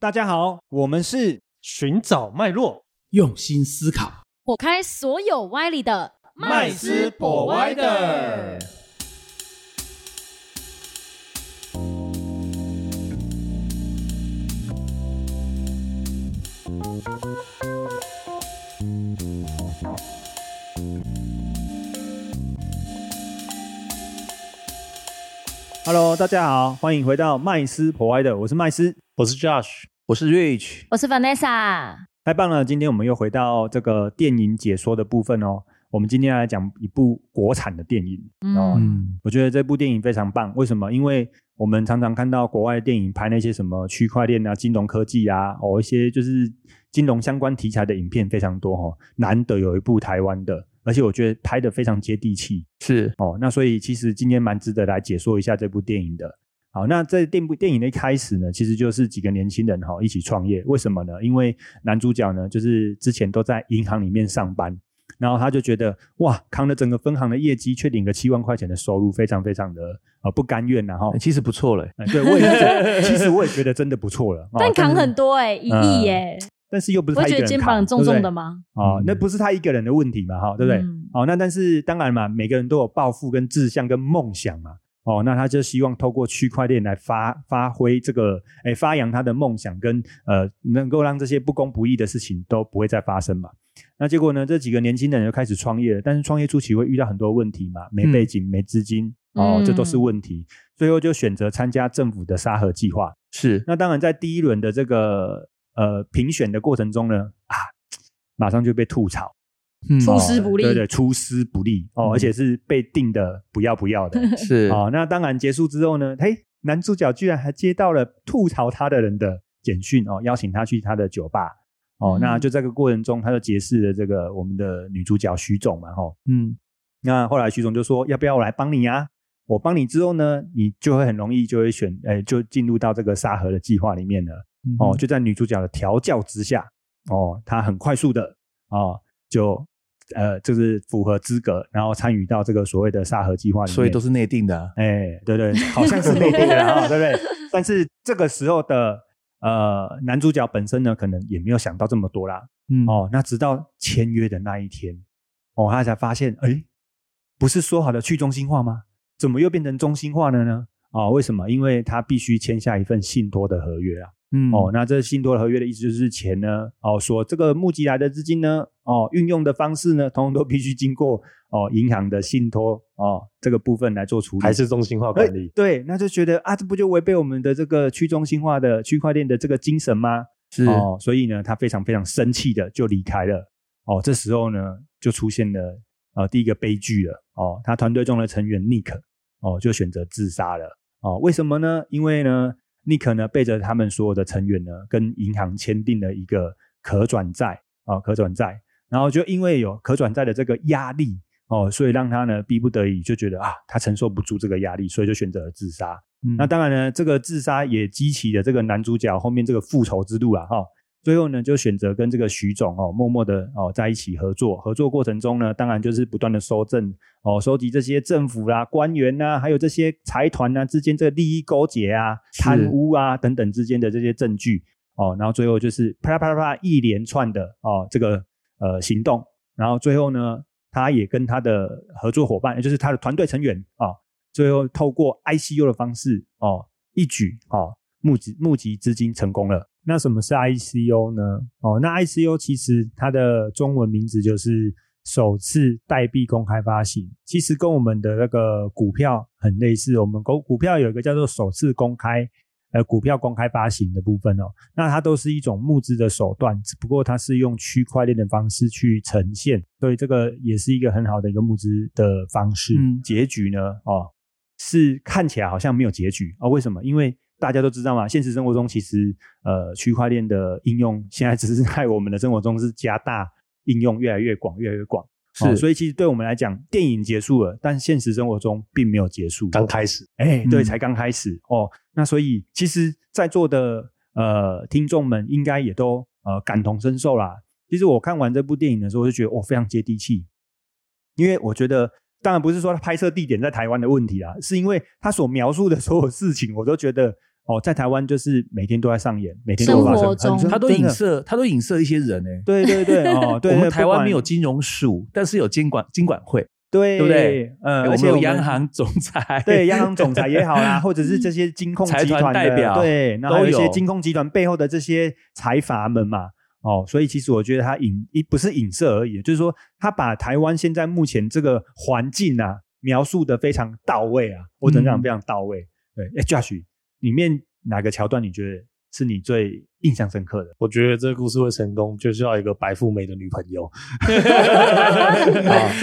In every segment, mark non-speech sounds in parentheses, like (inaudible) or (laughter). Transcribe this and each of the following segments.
大家好，我们是寻找脉络，用心思考，火开所有歪理的麦斯博歪的。Hello，大家好，欢迎回到麦斯 Provider，我是麦斯，我是 Josh，我是 Rich，我是 Vanessa。太棒了！今天我们又回到这个电影解说的部分哦。我们今天来讲一部国产的电影哦。嗯，我觉得这部电影非常棒，为什么？因为我们常常看到国外的电影拍那些什么区块链啊、金融科技啊，哦一些就是金融相关题材的影片非常多哦。难得有一部台湾的，而且我觉得拍的非常接地气是哦。那所以其实今天蛮值得来解说一下这部电影的。好，那这电部电影的一开始呢，其实就是几个年轻人哈、一起创业。为什么呢？因为男主角呢，就是之前都在银行里面上班，然后他就觉得哇，扛了整个分行的业绩，却领个七万块钱的收入，非常非常的呃不甘愿然后、欸其实不错嘞，哎对我也是觉得，(laughs) 其实我也觉得真的不错了。哦但扛很多哎，一亿耶，但是又不是他一个人扛肩膀重重的吗？哦，嗯那不是他一个人的问题嘛，哈，对不对？嗯哦，那但是当然嘛，每个人都有抱负、跟志向、跟梦想嘛。哦，那他就希望透过区块链来发发挥这个，哎，发扬他的梦想跟呃，能够让这些不公不义的事情都不会再发生嘛。那结果呢，这几个年轻人就开始创业了，但是创业初期会遇到很多问题嘛，没背景、没资金，哦，嗯这都是问题。最后就选择参加政府的沙盒计划。是那当然，在第一轮的这个呃评选的过程中呢，啊，马上就被吐槽。嗯出师不利对对，出师不利哦，嗯而且是被定的不要不要的 (laughs) 是哦。那当然结束之后呢，嘿，男主角居然还接到了吐槽他的人的简讯哦，邀请他去他的酒吧哦。嗯那就这个过程中，他就结识了这个我们的女主角徐总嘛，哈、嗯那后来徐总就说，要不要我来帮你啊？我帮你之后呢，你就会很容易就会选，哎，就进入到这个沙盒的计划里面了。哦，就在女主角的调教之下，哦，她很快速的哦，就呃，就是符合资格，然后参与到这个所谓的沙盒计划里面。所以都是内定的啊，哎，对对，好像是内定的啦，(laughs) 哈对不对？但是这个时候的呃男主角本身呢，可能也没有想到这么多啦。嗯哦，那直到签约的那一天，哦，他才发现，哎，不是说好的去中心化吗？怎么又变成中心化了呢？哦，为什么？因为他必须签下一份信托的合约啊。嗯哦，那这信托合约的意思就是钱呢，哦，说这个募集来的资金呢，哦，运用的方式呢，通通都必须经过哦银行的信托哦这个部分来做处理，还是中心化哎管理？对，那就觉得啊，这不就违背我们的这个去中心化的区块链的这个精神吗？是哦，所以呢，他非常非常生气的就离开了。哦，这时候呢，就出现了呃第一个悲剧了。哦，他团队中的成员 Nick 哦就选择自杀了。哦，为什么呢？因为呢，Nick 呢背着他们所有的成员呢，跟银行签订了一个可转债啊、可转债，然后就因为有可转债的这个压力哦，所以让他呢逼不得已就觉得啊，他承受不住这个压力，所以就选择了自杀。嗯那当然呢，这个自杀也激起了这个男主角后面这个复仇之路啊，哈。最后呢，就选择跟这个徐总哦，默默的哦在一起合作。合作过程中呢，当然就是不断的收证哦，收集这些政府啦、官员呐、还有这些财团呐、之间这个利益勾结啊、贪污啊等等之间的这些证据哦，然后最后就是啪啦啪啦啪啦一连串的哦这个呃行动，然后最后呢，他也跟他的合作伙伴，也就是他的团队成员啊、哦，最后透过 ICU 的方式哦，一举哦募集募集资金成功了。那什么是 ICO 呢？哦，那 ICO 其实它的中文名字就是首次代币公开发行，其实跟我们的那个股票很类似。我们股股票有一个叫做首次公开。呃，股票公开发行的部分哦，那它都是一种募资的手段，只不过它是用区块链的方式去呈现，所以这个也是一个很好的一个募资的方式。嗯结局呢，哦，是看起来好像没有结局啊、哦？为什么？因为大家都知道嘛，现实生活中其实呃区块链的应用现在只是在我们的生活中是加大应用越来越广，越来越广。是哦所以其实对我们来讲，电影结束了，但现实生活中并没有结束，刚开始，哎，对，嗯才刚开始哦。那所以其实，在座的呃听众们应该也都呃感同身受啦。其实我看完这部电影的时候，我就觉得哦非常接地气，因为我觉得当然不是说它拍摄地点在台湾的问题啦，是因为他所描述的所有事情，我都觉得哦，在台湾就是每天都在上演，每天都发生，生他都影射，他都影射一些人哎。对对对哦，(laughs) 对，我们台湾没有金融署，但是有监管金管会，对对不对？嗯，我们有而且我们央行总裁，(laughs) 对央行总裁也好啦，(laughs) 或者是这些金控集团代表对，然后有一些金控集团背后的这些财阀们嘛，哦，所以其实我觉得他影一不是影射而已，就是说他把台湾现在目前这个环境啊描述的非常到位啊，我只能讲嗯非常到位。对，哎，Josh，里面哪个桥段你觉得是你最印象深刻的？我觉得这个故事会成功，就是要一个白富美的女朋友。(laughs)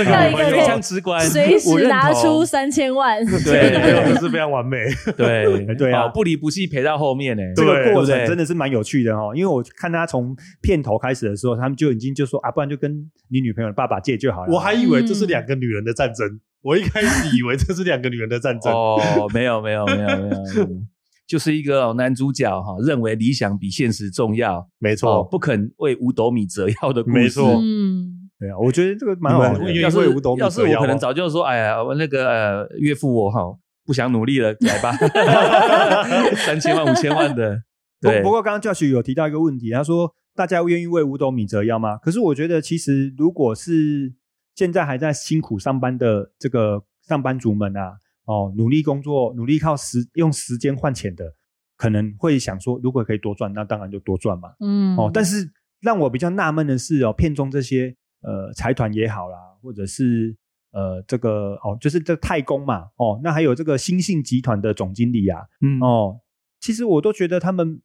要一个非常直观，随时拿出三千万，对没有，这是非常完美。(laughs) 对对啊哦不离不弃陪到后面呢。这个对过程真的是蛮有趣的哦，因为我看他从片头开始的时候，他们就已经就说啊，不然就跟你女朋友的爸爸借就好了。我还以为这是两个女人的战争，我一开始以为这是两个女人的战争。哦，没有没有没有没有，嗯就是一个男主角哈，认为理想比现实重要，哦，没错，不肯为五斗米折腰的故事。没错。嗯，对啊，我觉得这个蛮好玩的要是为五斗米要是折腰吗我可能早就说，哎呀，我那个呃岳父我哈不想努力了，来吧，(laughs) 三千万五千万的，对，不不过刚刚 Josh 有提到一个问题，他说大家愿意为五斗米折腰吗？可是我觉得其实如果是现在还在辛苦上班的这个上班族们啊，哦，努力工作，努力靠时用时间换钱的，可能会想说，如果可以多赚，那当然就多赚嘛。嗯，哦，但是让我比较纳闷的是哦，片中这些呃财团也好啦，或者是呃这个哦，就是这太公嘛，哦，那还有这个新信集团的总经理啊，嗯哦，其实我都觉得他们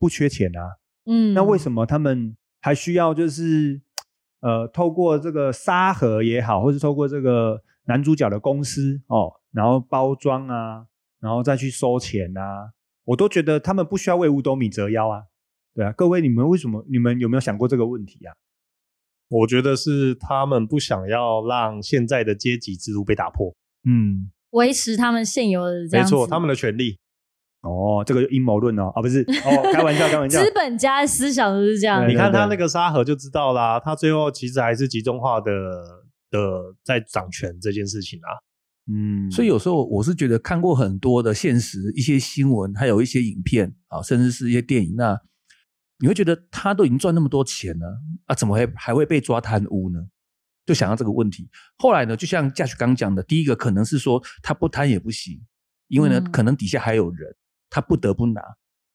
不缺钱啊，嗯，那为什么他们还需要就是呃透过这个沙盒也好，或是透过这个男主角的公司哦，然后包装啊，然后再去收钱啊，我都觉得他们不需要为五斗米折腰啊。对啊，各位，你们为什么？你们有没有想过这个问题啊？我觉得是他们不想要让现在的阶级制度被打破。嗯，维持他们现有的这样子？没错，他们的权利。哦，这个阴谋论哦，啊不是哦，开玩笑，开玩笑。资本家的思想都是这样对你看他那个沙盒就知道啦，他最后其实还是集中化的的在掌权这件事情啊。嗯，所以有时候我是觉得看过很多的现实一些新闻，还有一些影片啊，甚至是一些电影，那你会觉得他都已经赚那么多钱了啊，怎么会还会被抓贪污呢？就想到这个问题。后来呢，就像嘉许刚讲的，第一个可能是说他不贪也不行，因为呢，嗯可能底下还有人，他不得不拿，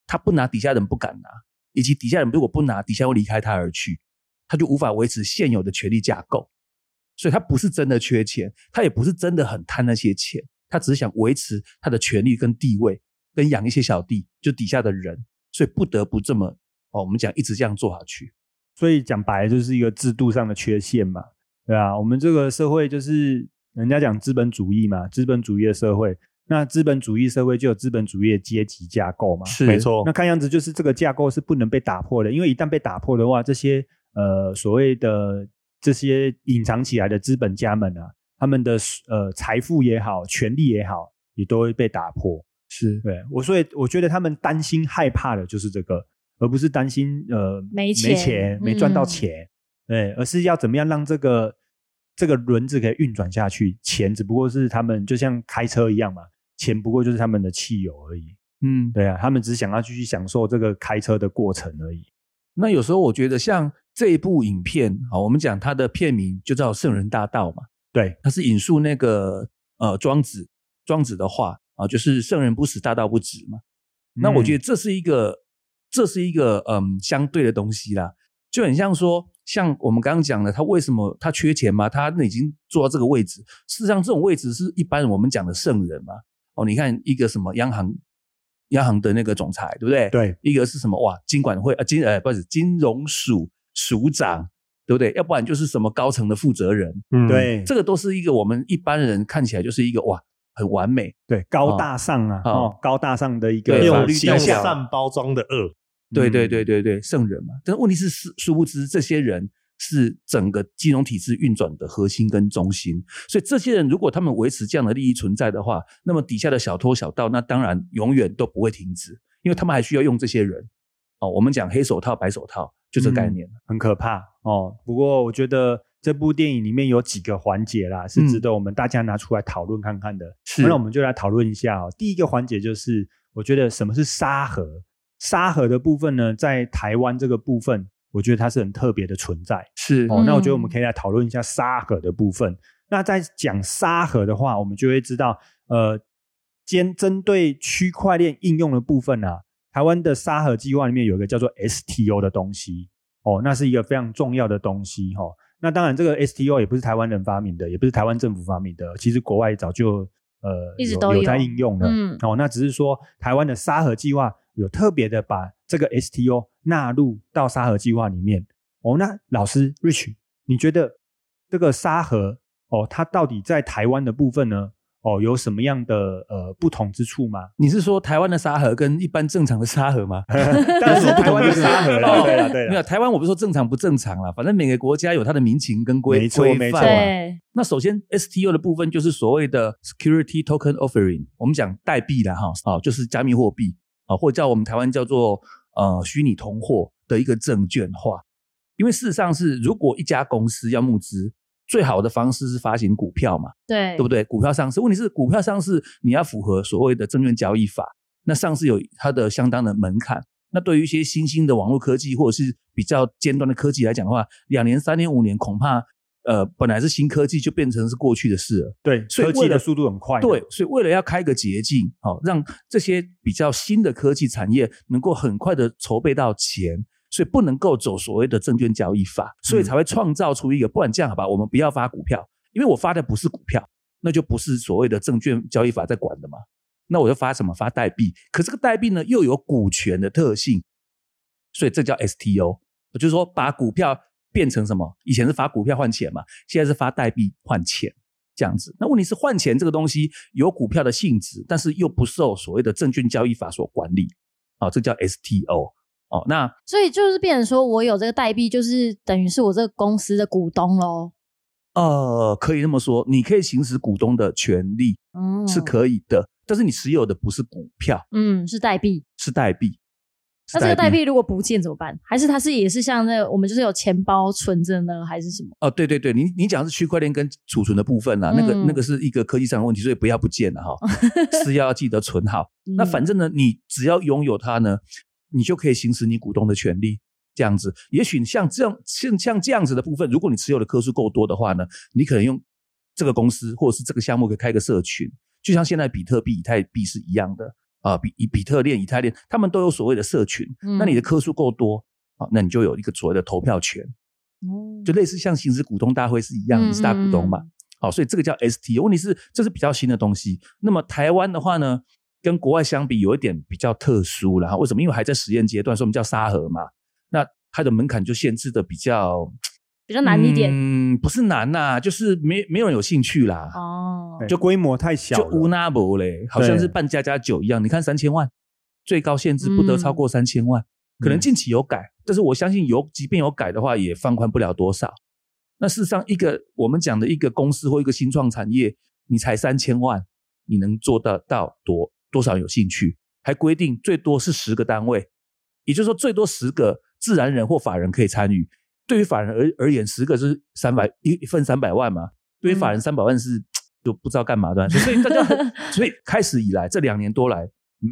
他不拿，底下人不敢拿，以及底下人如果不拿，底下会离开他而去，他就无法维持现有的权力架构。所以他不是真的缺钱，他也不是真的很贪那些钱，他只是想维持他的权利跟地位，跟养一些小弟，就底下的人，所以不得不这么哦，我们讲一直这样做下去。所以讲白了就是一个制度上的缺陷嘛，对啊，我们这个社会就是人家讲资本主义嘛，资本主义的社会，那资本主义社会就有资本主义的阶级架构嘛，是没错那看样子就是这个架构是不能被打破的，因为一旦被打破的话，这些呃所谓的这些隐藏起来的资本家们啊，他们的呃财富也好，权力也好，也都会被打破。是对我，所以我觉得他们担心害怕的就是这个，而不是担心呃没钱没钱没赚到嗯钱，对，而是要怎么样让这个这个轮子可以运转下去，钱只不过是他们就像开车一样嘛，钱不过就是他们的汽油而已。嗯，对啊，他们只想要继续享受这个开车的过程而已。那有时候我觉得像这一部影片啊，我们讲它的片名就叫《圣人大道》嘛，对，它是引述那个呃庄子庄子的话啊，就是圣人不死，大道不止嘛。那我觉得得这是一个，这是一个嗯相对的东西啦，就很像说，像我们刚刚讲的，他为什么他缺钱嘛？他已经做到这个位置，事实上这种位置是一般我们讲的圣人嘛。哦，你看一个什么央行，央行的那个总裁，对不对？对，一个是什么哇？金管会啊，金呃不是金融署署长，对不对？要不然就是什么高层的负责人，嗯，对这个都是一个我们一般人看起来就是一个哇很完美，对，高大上啊，哦哦，高大上的一个对用法律用形象善包装的恶。对对嗯对对对，圣人嘛。但是问题是，殊殊不知这些人是整个金融体制运转的核心跟中心。所以这些人如果他们维持这样的利益存在的话，那么底下的小偷小盗，那当然永远都不会停止，因为他们还需要用这些人。哦，我们讲黑手套、白手套，就这概念。很可怕哦。不过我觉得这部电影里面有几个环节啦，是值得我们大家拿出来讨论看看的。是那我们就来讨论一下哦。第一个环节就是我觉得什么是沙盒？沙盒的部分呢，在台湾这个部分，我觉得它是很特别的存在。是哦，那我觉得我嗯们可以来讨论一下沙盒的部分。那在讲沙盒的话，我们就会知道，呃，兼针对区块链应用的部分啊，台湾的沙盒计划里面有一个叫做 STO 的东西，哦，那是一个非常重要的东西哈、哦。那当然，这个 STO 也不是台湾人发明的，也不是台湾政府发明的，其实国外早就呃一直都有有在应用了。嗯哦，那只是说台湾的沙盒计划有特别的把这个 STO 纳入到沙盒计划里面。哦，那老师 Rich，你觉得这个沙盒哦，它到底在台湾的部分呢？哦，有什么样的呃不同之处吗？你是说台湾的沙盒跟一般正常的沙盒吗？(laughs) 当然是台湾的沙盒了，对了对了，没有，台湾我不是说正常不正常啦，反正每个国家有它的民情跟规没错规没错范嘛。那首先 STO 的部分就是所谓的 Security Token Offering，我们讲代币啦哈，啊，就是加密货币啊，或者叫我们台湾叫做呃虚拟通货的一个证券化。因为事实上是，如果一家公司要募资，最好的方式是发行股票嘛，对，对不对？股票上市，问题是股票上市你要符合所谓的证券交易法，那上市有它的相当的门槛。那对于一些新兴的网络科技或者是比较尖端的科技来讲的话，两年、三年、五年，恐怕呃本来是新科技就变成是过去的事了。对，所以科技的速度很快，对，所以为了要开个捷径，好、让这些比较新的科技产业能够很快的筹备到钱，所以不能够走所谓的证券交易法，所以才会创造出一个，不然这样好吧，我们不要发股票，因为我发的不是股票，那就不是所谓的证券交易法在管的嘛。那我就发什么？发代币。可这个代币呢，又有股权的特性，所以这叫 STO。我就是说，把股票变成什么？以前是发股票换钱嘛，现在是发代币换钱。这样子。那问题是换钱这个东西有股票的性质，但是又不受所谓的证券交易法所管理，啊、这叫 STO。哦，那所以就是变成说我有这个代币，就是等于是我这个公司的股东喽。呃，可以这么说，你可以行使股东的权利嗯，是可以的，但是你持有的不是股票，嗯，是代币。是代币。那这个代币如果不见怎么办？还是它是也是像那个我们就是有钱包存着呢，还是什么？哦，对对对，你你讲的是区块链跟储存的部分啦，那个嗯那个是一个科技上的问题，所以不要不见了哈，(laughs) 是要记得存好。那反正呢，你只要拥有它呢，你就可以行使你股东的权利。这样子，也许像这样像像这样子的部分，如果你持有的颗数够多的话呢，你可能用这个公司或者是这个项目可以开个社群，就像现在比特币、以太币是一样的啊，比以比特链、以太链，他们都有所谓的社群。嗯那你的颗数够多啊，那你就有一个所谓的投票权。嗯就类似像行使股东大会是一样，你是大股东嘛？嗯好，所以这个叫 ST。问题是这是比较新的东西。那么台湾的话呢，跟国外相比有一点比较特殊啦。为什么？因为还在实验阶段，所以我们叫沙盒嘛。那它的门槛就限制的比较比较难一点嗯，不是难呐、就是没没有人有兴趣啦，哦。就规模太小了，就无那不嘞，好像是办家家酒一样。你看三千万，最高限制不得超过三千万。可能近期有改，但是我相信有，即便有改的话，也放宽不了多少。那事实上，一个我们讲的一个公司或一个新创产业，你才三千万，你能做得到多多少有兴趣？还规定最多是十个单位，也就是说最多十个自然人或法人可以参与。对于法人而而言，十个是三百一一份三百万嘛，对于法人三百万是就不知道干嘛的，所以大家 (laughs) 所以开始以来这两年多来，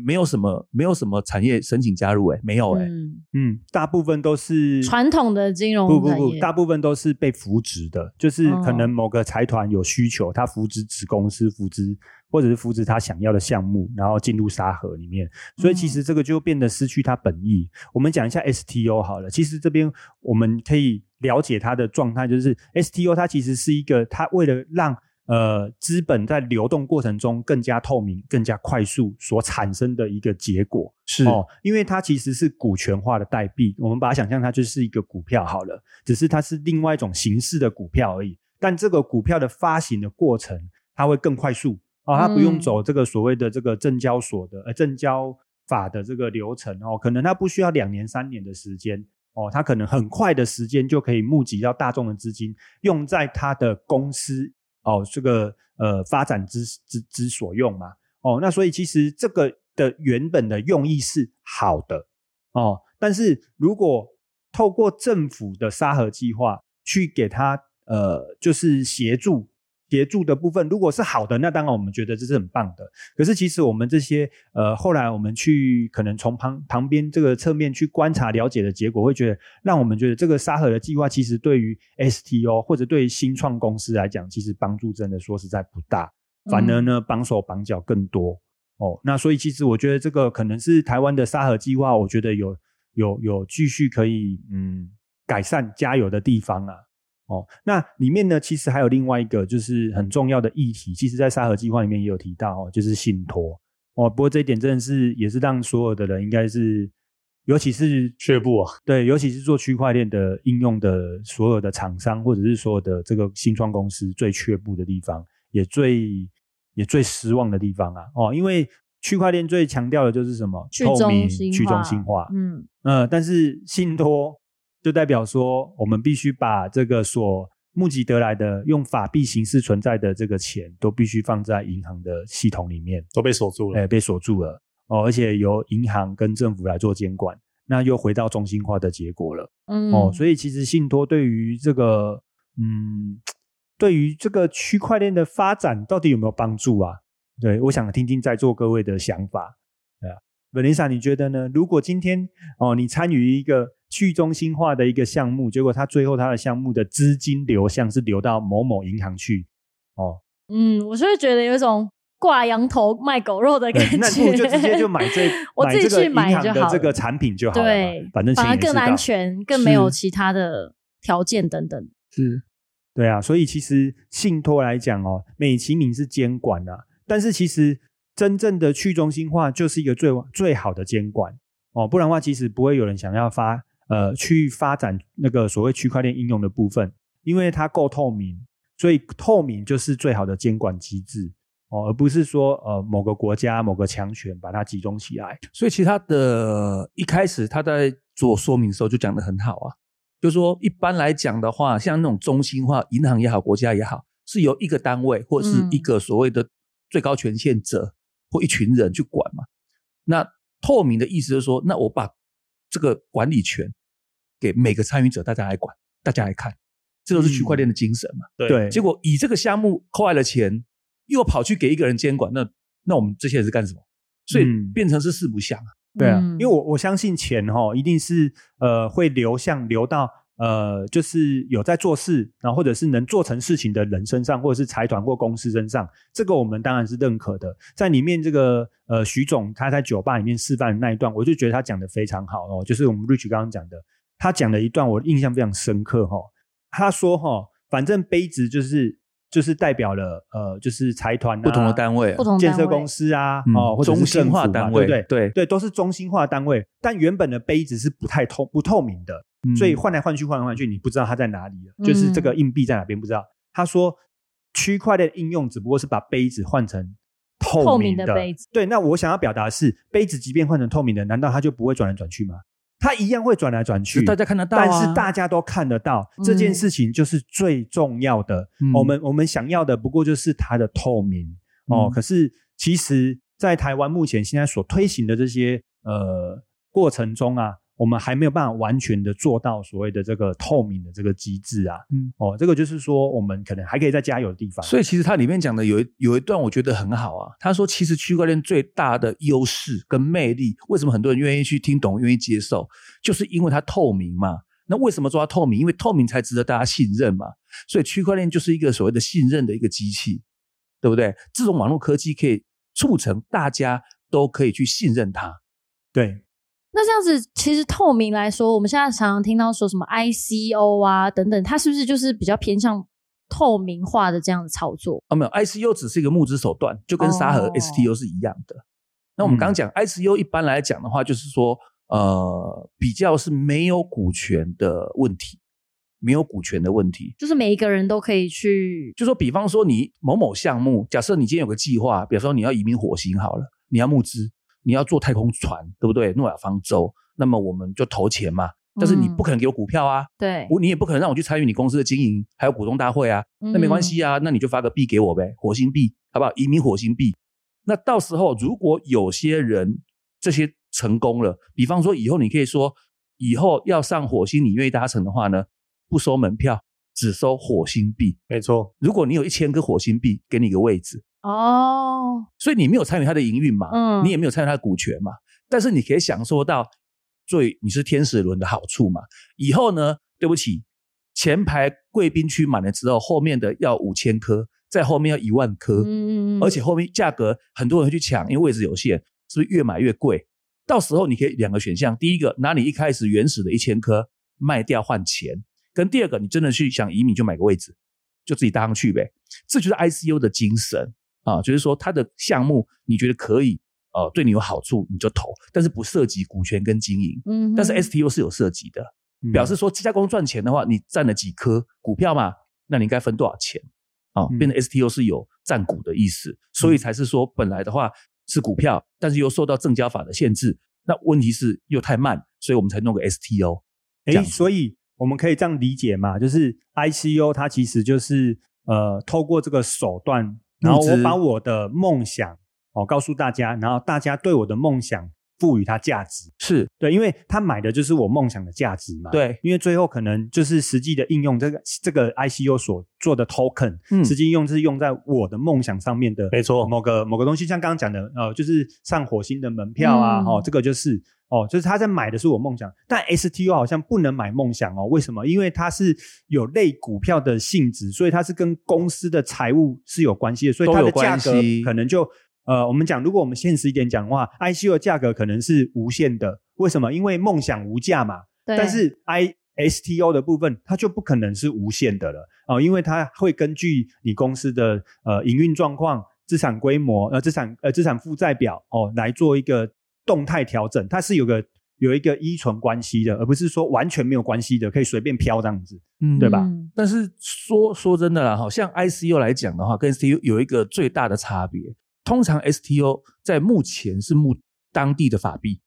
没有什么没有什么产业申请加入、欸，没有哎、嗯，嗯，大部分都是。传统的金融不不不，大部分都是被扶植的，就是可哦能某个财团有需求，他扶植子公司，扶植或者是扶持他想要的项目，然后进入沙盒里面，所以其实这个就变得失去它本意。我们讲一下 STO 好了，其实这边我们可以了解它的状态，就是 STO 它其实是一个，它为了让呃资本在流动过程中更加透明、更加快速所产生的一个结果。是哦，因为它其实是股权化的代币，我们把它想象它就是一个股票好了，只是它是另外一种形式的股票而已。但这个股票的发行的过程，它会更快速哦，他不用嗯走这个所谓的这个证交所的呃证交法的这个流程哦，可能他不需要两年三年的时间哦，他可能很快的时间就可以募集到大众的资金，用在他的公司哦这个呃发展之之之所用嘛。哦，那所以其实这个的原本的用意是好的哦，但是如果透过政府的沙盒计划去给他呃，就是协助协助的部分，如果是好的，那当然我们觉得这是很棒的。可是其实我们这些呃，后来我们去可能从旁旁边这个侧面去观察了解的结果，会觉得让我们觉得这个沙盒的计划其实对于 STO 或者对于新创公司来讲，其实帮助真的说实在不大，反而呢绑手绑脚更多哦。那所以其实我觉得这个可能是台湾的沙盒计划，我觉得有有有继续可以嗯改善加油的地方啊。哦，那里面呢，其实还有另外一个就是很重要的议题，其实在沙盒计划里面也有提到哦，就是信托哦。不过这一点真的是也是让所有的人应该是，尤其是却步啊，对，尤其是做区块链的应用的所有的厂商或者是所有的这个新创公司最却步的地方，也最也最失望的地方啊。哦，因为区块链最强调的就是什么？去透明、中心去中心化。嗯呃，但是信托就代表说，我们必须把这个所募集得来的用法币形式存在的这个钱，都必须放在银行的系统里面，都被锁住了。哎、被锁住了哦，而且由银行跟政府来做监管，那又回到中心化的结果了。嗯哦，所以其实信托对于这个，嗯，对于这个区块链的发展到底有没有帮助啊？对，我想听听在座各位的想法。对啊，Vanessa，你觉得呢？如果今天哦，你参与一个去中心化的一个项目，结果他最后他的项目的资金流向是流到某某银行去，哦，嗯，我就会觉得有一种挂羊头卖狗肉的感觉。那不如就 (laughs) 直接就买这我自己去买这个银买就好行的这个产品就好了，对，反正钱反而更安全，更没有其他的条件等等。是。对啊，所以其实信托来讲哦，美其名是监管啊，但是其实真正的去中心化就是一个最最好的监管。哦，不然的话其实不会有人想要发呃去发展那个所谓区块链应用的部分，因为它够透明，所以透明就是最好的监管机制哦，而不是说呃某个国家某个强权把它集中起来。所以其他的一开始他在做说明的时候就讲的很好啊，就说一般来讲的话，像那种中心化银行也好，国家也好，是由一个单位或者是一个所谓的最高权限者或一群人去管嘛。那透明的意思就是说，那我把这个管理权给每个参与者，大家来管，大家来看，这都是区块链的精神嘛。对，结果以这个项目扣来了钱，又跑去给一个人监管，那那我们这些人是干什么？所以嗯变成是四不像啊。对啊，嗯因为我我相信钱哈、一定是呃会流向流到呃就是有在做事，然后或者是能做成事情的人身上，或者是财团或公司身上，这个我们当然是认可的。在里面这个呃徐总他在酒吧里面示范的那一段，我就觉得他讲的非常好哦，就是我们 Rich 刚刚讲的，他讲了一段我印象非常深刻哈、他说哈、反正杯子就是就是代表了呃就是财团、啊、不同的单位啊、不同单位。建设公司啊，嗯哦，或者中心化单位对不对？对。对，都是中心化单位，但原本的杯子是不太透不透明的，嗯。所以换来换去换来换去，你不知道它在哪里了，就是这个硬币在哪边不知道。他说，区块链应用只不过是把杯子换成透透明明的杯子。对，那我想要表达的是，杯子即便换成透明的，难道它就不会转来转去吗？它一样会转来转去，大家看得到啊但是大家都看得到，这件嗯事情就是最重要的。嗯我们我们想要的不过就是它的透明哦。嗯可是其实，在台湾目前现在所推行的这些呃过程中啊，我们还没有办法完全的做到所谓的这个透明的这个机制啊。嗯哦，这个就是说，我们可能还可以再加油的地方。所以其实它里面讲的有一有一段我觉得很好啊。他说，其实区块链最大的优势跟魅力，为什么很多人愿意去听懂、愿意接受，就是因为它透明嘛。那为什么说它透明？因为透明才值得大家信任嘛。所以区块链就是一个所谓的信任的一个机器，对不对？这种网络科技可以促成大家都可以去信任它。对，那这样子，其实透明来说，我们现在常常听到说什么 ICO 啊等等，它是不是就是比较偏向透明化的这样的操作？哦，没有，ICU 只是一个募资手段，就跟沙盒哦 STO 是一样的。那我们刚刚讲 ICU 一般来讲的话，就是说，呃，比较是没有股权的问题，没有股权的问题。就是每一个人都可以去，就说，比方说你某某项目，假设你今天有个计划，比方说你要移民火星好了，你要募资，你要做太空船，对不对？诺亚方舟，那么我们就投钱嘛。但是你嗯不可能给我股票啊，对，我你也不可能让我去参与你公司的经营，还有股东大会啊。那没关系啊，那你就发个币给我呗，火星币，好不好？移民火星币。那到时候如果有些人这些成功了，比方说以后你可以说，以后要上火星，你愿意搭乘的话呢，不收门票，只收火星币。没错，如果你有一千个火星币，给你一个位置，哦，所以你没有参与它的营运嘛，嗯你也没有参与它的股权嘛，但是你可以享受到最你是天使轮的好处嘛。以后呢，对不起，前排贵宾区满了之后，后面的要五千颗，在后面要一万颗，嗯嗯嗯，而且后面价格很多人会去抢，因为位置有限，是不是越买越贵？到时候你可以两个选项，第一个拿你一开始原始的一千颗卖掉换钱，跟第二个你真的去想移民就买个位置，就自己搭上去呗。这就是 ICU 的精神啊，就是说它的项目你觉得可以，呃，对你有好处你就投，但是不涉及股权跟经营。嗯，但是 STO 是有涉及的，嗯表示说这家公司赚钱的话，你占了几颗股票嘛，那你应该分多少钱啊？嗯变成 STO 是有占股的意思，所以才是说本来的话是股票，但是又受到证交法的限制。那问题是又太慢，所以我们才弄个 STO。这哎，所以我们可以这样理解嘛，就是 ICO 它其实就是呃透过这个手段，然后我把我的梦想哦告诉大家，然后大家对我的梦想赋予它价值。是对，因为他买的就是我梦想的价值嘛。对因为最后可能就是实际的应用，这个这个 ICU 所做的 token，、嗯实际应用是用在我的梦想上面的，没错某个某个东西，像刚刚讲的，呃，就是上火星的门票啊，嗯哦，这个就是。哦，就是他在买的是我梦想，但 STO 好像不能买梦想哦。为什么？因为它是有类股票的性质，所以它是跟公司的财务是有关系的，所以它的价格可能就呃，我们讲，如果我们现实一点讲的话，I C U 的价格可能是无限的。为什么？因为梦想无价嘛。对，但是 I STO 的部分，它就不可能是无限的了哦，因为它会根据你公司的呃营运状况、资产规模、呃资产呃资产负债表哦来做一个动态调整，它是有个有一个依存关系的，而不是说完全没有关系的，可以随便飘这样子。嗯对吧嗯但是说说真的啦，哈，像 ICO 来讲的话，跟 C U 有一个最大的差别。通常 STO 在目前是募当地的法币、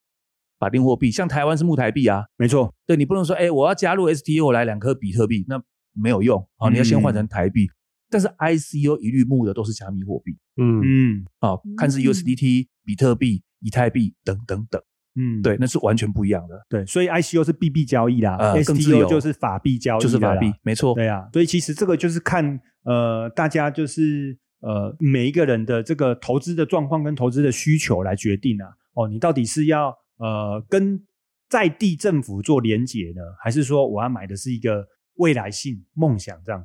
法定货币，像台湾是募台币啊。没错，对你不能说，哎，我要加入 STO 来两颗比特币，那没有用啊、你要先换成台币。但是 ICO 一律募的都是加密货币。嗯，嗯。啊、看是嗯。USDT、比特币、以太币等等等，嗯，对，那是完全不一样的，对，所以 ICO 是币币交易啦、呃 STO 就是法币交易，就是法币，。没错。对啊，所以其实这个就是看呃，大家就是呃每一个人的这个投资的状况跟投资的需求来决定啊。哦，你到底是要呃跟在地政府做连结呢，还是说我要买的是一个未来性梦想这样？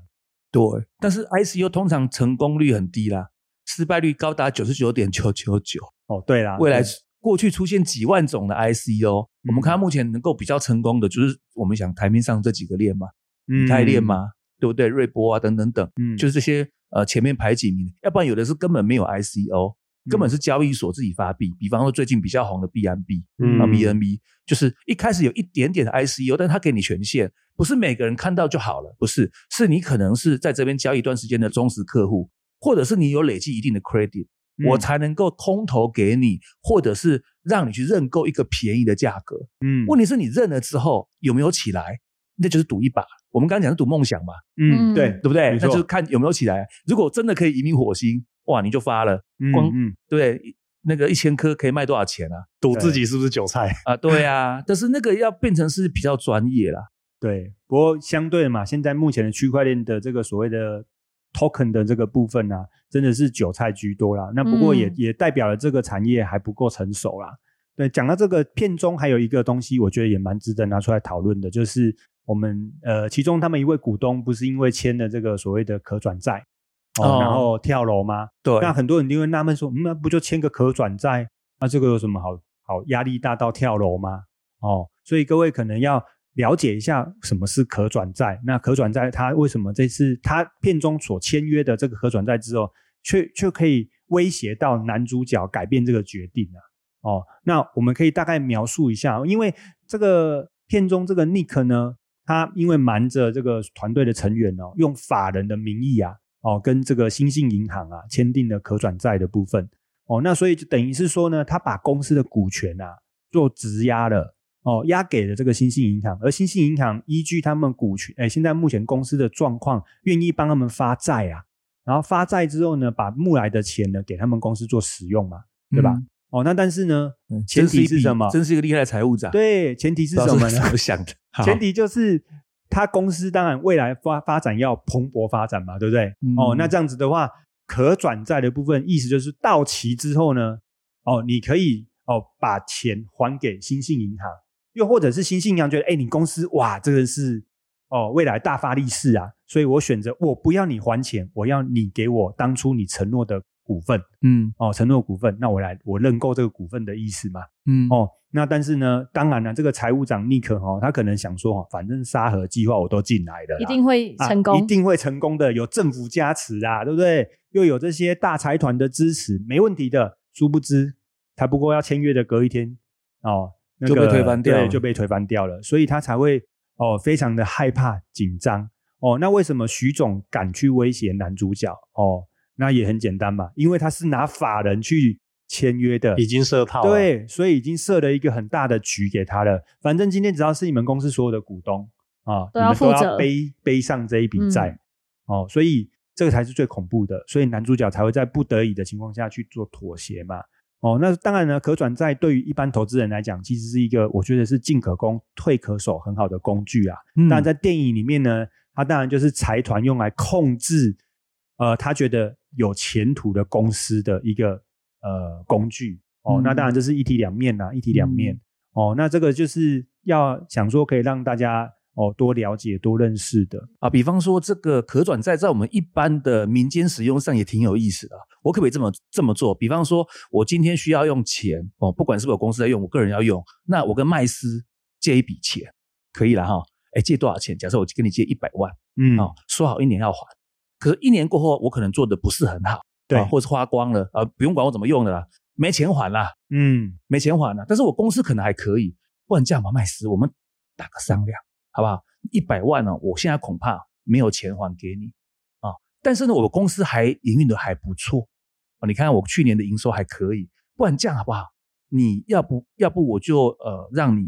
对，但是 ICO 通常成功率很低啦，失败率高达九十九点九九九。哦，对啦，未来过去出现几万种的 ICO，、我们看到目前能够比较成功的，就是我们想台面上这几个链嘛，以太链，嘛，对不对？瑞波啊等等等，嗯，就是这些呃前面排几名，要不然有的是根本没有 ICO，根嗯本是交易所自己发币，比方说最近比较红的 BNB 嗯啊 BNB，就是一开始有一点点的 ICO，但他给你权限，不是每个人看到就好了，不是，是你可能是在这边交易一段时间的忠实客户，或者是你有累积一定的 credit，、嗯我才能够空投给你，或者是让你去认购一个便宜的价格。嗯问题是你认了之后有没有起来，那就是赌一把。我们刚刚讲是赌梦想嘛，嗯，嗯对，对不对？那就是看有没有起来。如果真的可以移民火星，哇，你就发了，嗯光嗯对？那个一千颗可以卖多少钱啊？赌自己是不是韭菜？啊，对啊，(laughs) 但是那个要变成是比较专业啦。对，不过相对的嘛，现在目前的区块链的这个所谓的 token 的这个部分啊，真的是韭菜居多啦。那不过也、嗯也代表了这个产业还不够成熟啦。对，讲到这个片中还有一个东西，我觉得也蛮值得拿出来讨论的，就是我们呃，其中他们一位股东不是因为签了这个所谓的可转债哦，哦然后跳楼吗？对那很多人一定会纳闷说，嗯，那不就签个可转债？那这个有什么好好压力大到跳楼吗？哦，所以各位可能要了解一下什么是可转债。那可转债它为什么这次它片中所签约的这个可转债之后，却却可以威胁到男主角改变这个决定啊？哦，那我们可以大概描述一下，因为这个片中这个 Nick 呢，他因为瞒着这个团队的成员哦，用法人的名义啊，哦，跟这个新信银行啊签订了可转债的部分。哦，那所以就等于是说呢，他把公司的股权啊做质押了，哦，押给了这个新信银行，而新信银行依据他们股权，哎，现在目前公司的状况，愿意帮他们发债啊，然后发债之后呢，把募来的钱呢给他们公司做使用嘛，对吧？哦，那但是呢，嗯前提是什么？真是一个厉害的财务长。对，前提是什么呢？我想的？(laughs) 前提就是他公司当然未来发发展要蓬勃发展嘛，对不对？嗯哦，那这样子的话，可转债的部分，意思就是到期之后呢，哦，你可以哦把钱还给新信银行，又或者是新信银行觉得，哎，你公司哇，这个是哦未来大发利市啊，所以我选择我不要你还钱，我要你给我当初你承诺的股份嗯哦，承诺股份，那我来我认购这个股份的意思嘛。嗯哦，那但是呢，当然了，这个财务长尼克哦，他可能想说哦，反正沙河计划我都进来了，一定会啊成功。一定会成功的，有政府加持啊，对不对？又有这些大财团的支持，没问题的。殊不知，才不过要签约的隔一天哦，那就被个推翻掉了对就被推翻掉了，所以他才会哦非常的害怕紧张哦。那为什么徐总敢去威胁男主角哦？那也很简单嘛，因为他是拿法人去签约的，已经设套了，，对，所以已经设了一个很大的局给他了。反正今天只要是你们公司所有的股东啊，都你们都要负责要背背上这一笔债、哦，所以这个才是最恐怖的。所以男主角才会在不得已的情况下去做妥协嘛。哦，那当然呢，可转债对于一般投资人来讲，其实是一个我觉得是进可攻、退可守很好的工具啊。嗯当然，在电影里面呢，它当然就是财团用来控制，呃，他觉得有前途的公司的一个呃工具。哦，嗯那当然这是一体两面呐、一体两面。哦，那这个就是要想说可以让大家哦多了解、多认识的。啊，比方说这个可转债在我们一般的民间使用上也挺有意思的啊。我可不可以这么这么做？比方说，我今天需要用钱哦，不管是不是有公司在用，我个人要用，那我跟麦斯借一笔钱，可以了哈。哎，借多少钱？假设我跟你借一百万嗯，哦，说好一年要还，可是一年过后，我可能做的不是很好，对啊或是花光了啊，不用管我怎么用的啦，没钱还啦，嗯，没钱还了，但是我公司可能还可以，不然这样吧，麦斯，我们打个商量，好不好？一百万呢、我现在恐怕没有钱还给你啊，但是呢，我公司还营运的还不错啊，你看我去年的营收还可以，不然这样好不好？你要不要不我就呃让你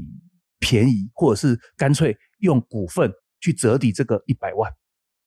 便宜，或者是干脆用股份去折抵这个一百万，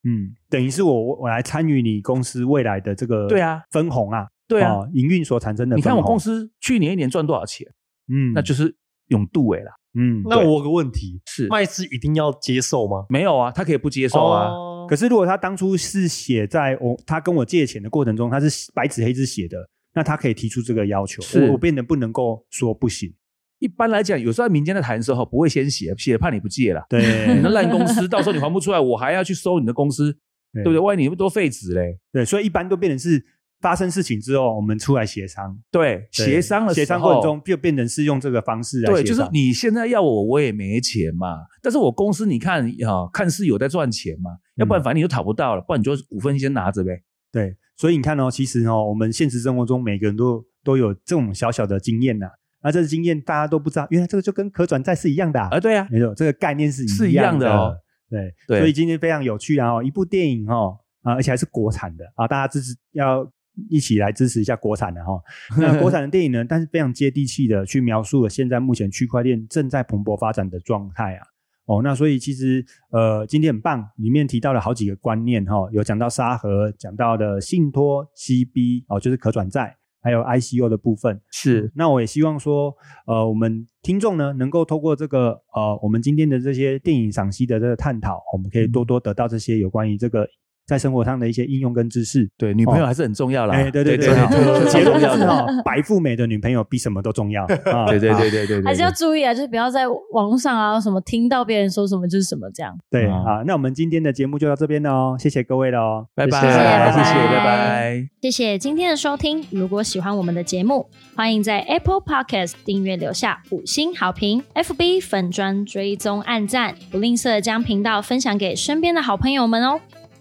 嗯，等于是我我我来参与你公司未来的这个对啊。分红啊，对啊。哦营运所产生的。你看我公，司去年一年赚多少钱，嗯，那就是永度伟啦，嗯，那我有个问题，是。麦斯一定要接受吗？没有啊，他可以不接受啊。哦。可是如果他当初是写在我他跟我借钱的过程中，他是白纸黑字写的，那他可以提出这个要求，是。我我变得不能够说不行。一般来讲，有时候在民间在谈的时候，不会先写，写怕你不借了。对 (laughs) 你那烂公司，到时候你还不出来，我还要去收你的公司，对对不对？万一你多废纸嘞。对，所以一般都变成是发生事情之后，我们出来协商，对，对协商的协商过程中就变成是用这个方式来对，就是你现在要我，我也没钱嘛。但是我公司你看啊，看似有在赚钱嘛，要不然反正你就讨不到了，不然你就股份先拿着呗。对，所以你看哦，其实哦，我们现实生活中每个人都都有这种小小的经验呐、那这个经验大家都不知道，原来这个就跟可转债是一样的、啊啊，对啊，没错，这个概念是是一一的样的哦。对，对所以今天非常有趣啊！哦，一部电影哦，啊，而且还是国产的啊，大家支持要一起来支持一下国产的哈、那国产的电影呢，(laughs) 但是非常接地气的去描述了现在目前区块链正在蓬勃发展的状态啊。哦，那所以其实呃，今天很棒，里面提到了好几个观念哈、有讲到沙盒，讲到的信托、CB 哦，就是可转债，还有 ICO 的部分。是那我也希望说，呃，我们听众呢，能够透过这个呃，我们今天的这些电影赏析的这个探讨，我们可以多多得到这些有关于这个在生活上的一些应用跟知识。对，女朋友还是很重要啦。哎，对对对，对好对结论就是超重要的。哦，白富美的女朋友比什么都重要 (laughs) 啊！对对啊对对对对，还是要注意啊，就是不要在网络上啊什么听到别人说什么就是什么这样。啊对啊，那我们今天的节目就到这边了哦，谢谢各位了哦，拜拜，谢谢拜谢谢，拜拜拜。谢谢今天的收听。如果喜欢我们的节目，欢迎在 Apple Podcast 订阅留下五星好评，FB 粉砖追踪按赞，不吝啬将频道分享给身边的好朋友们哦。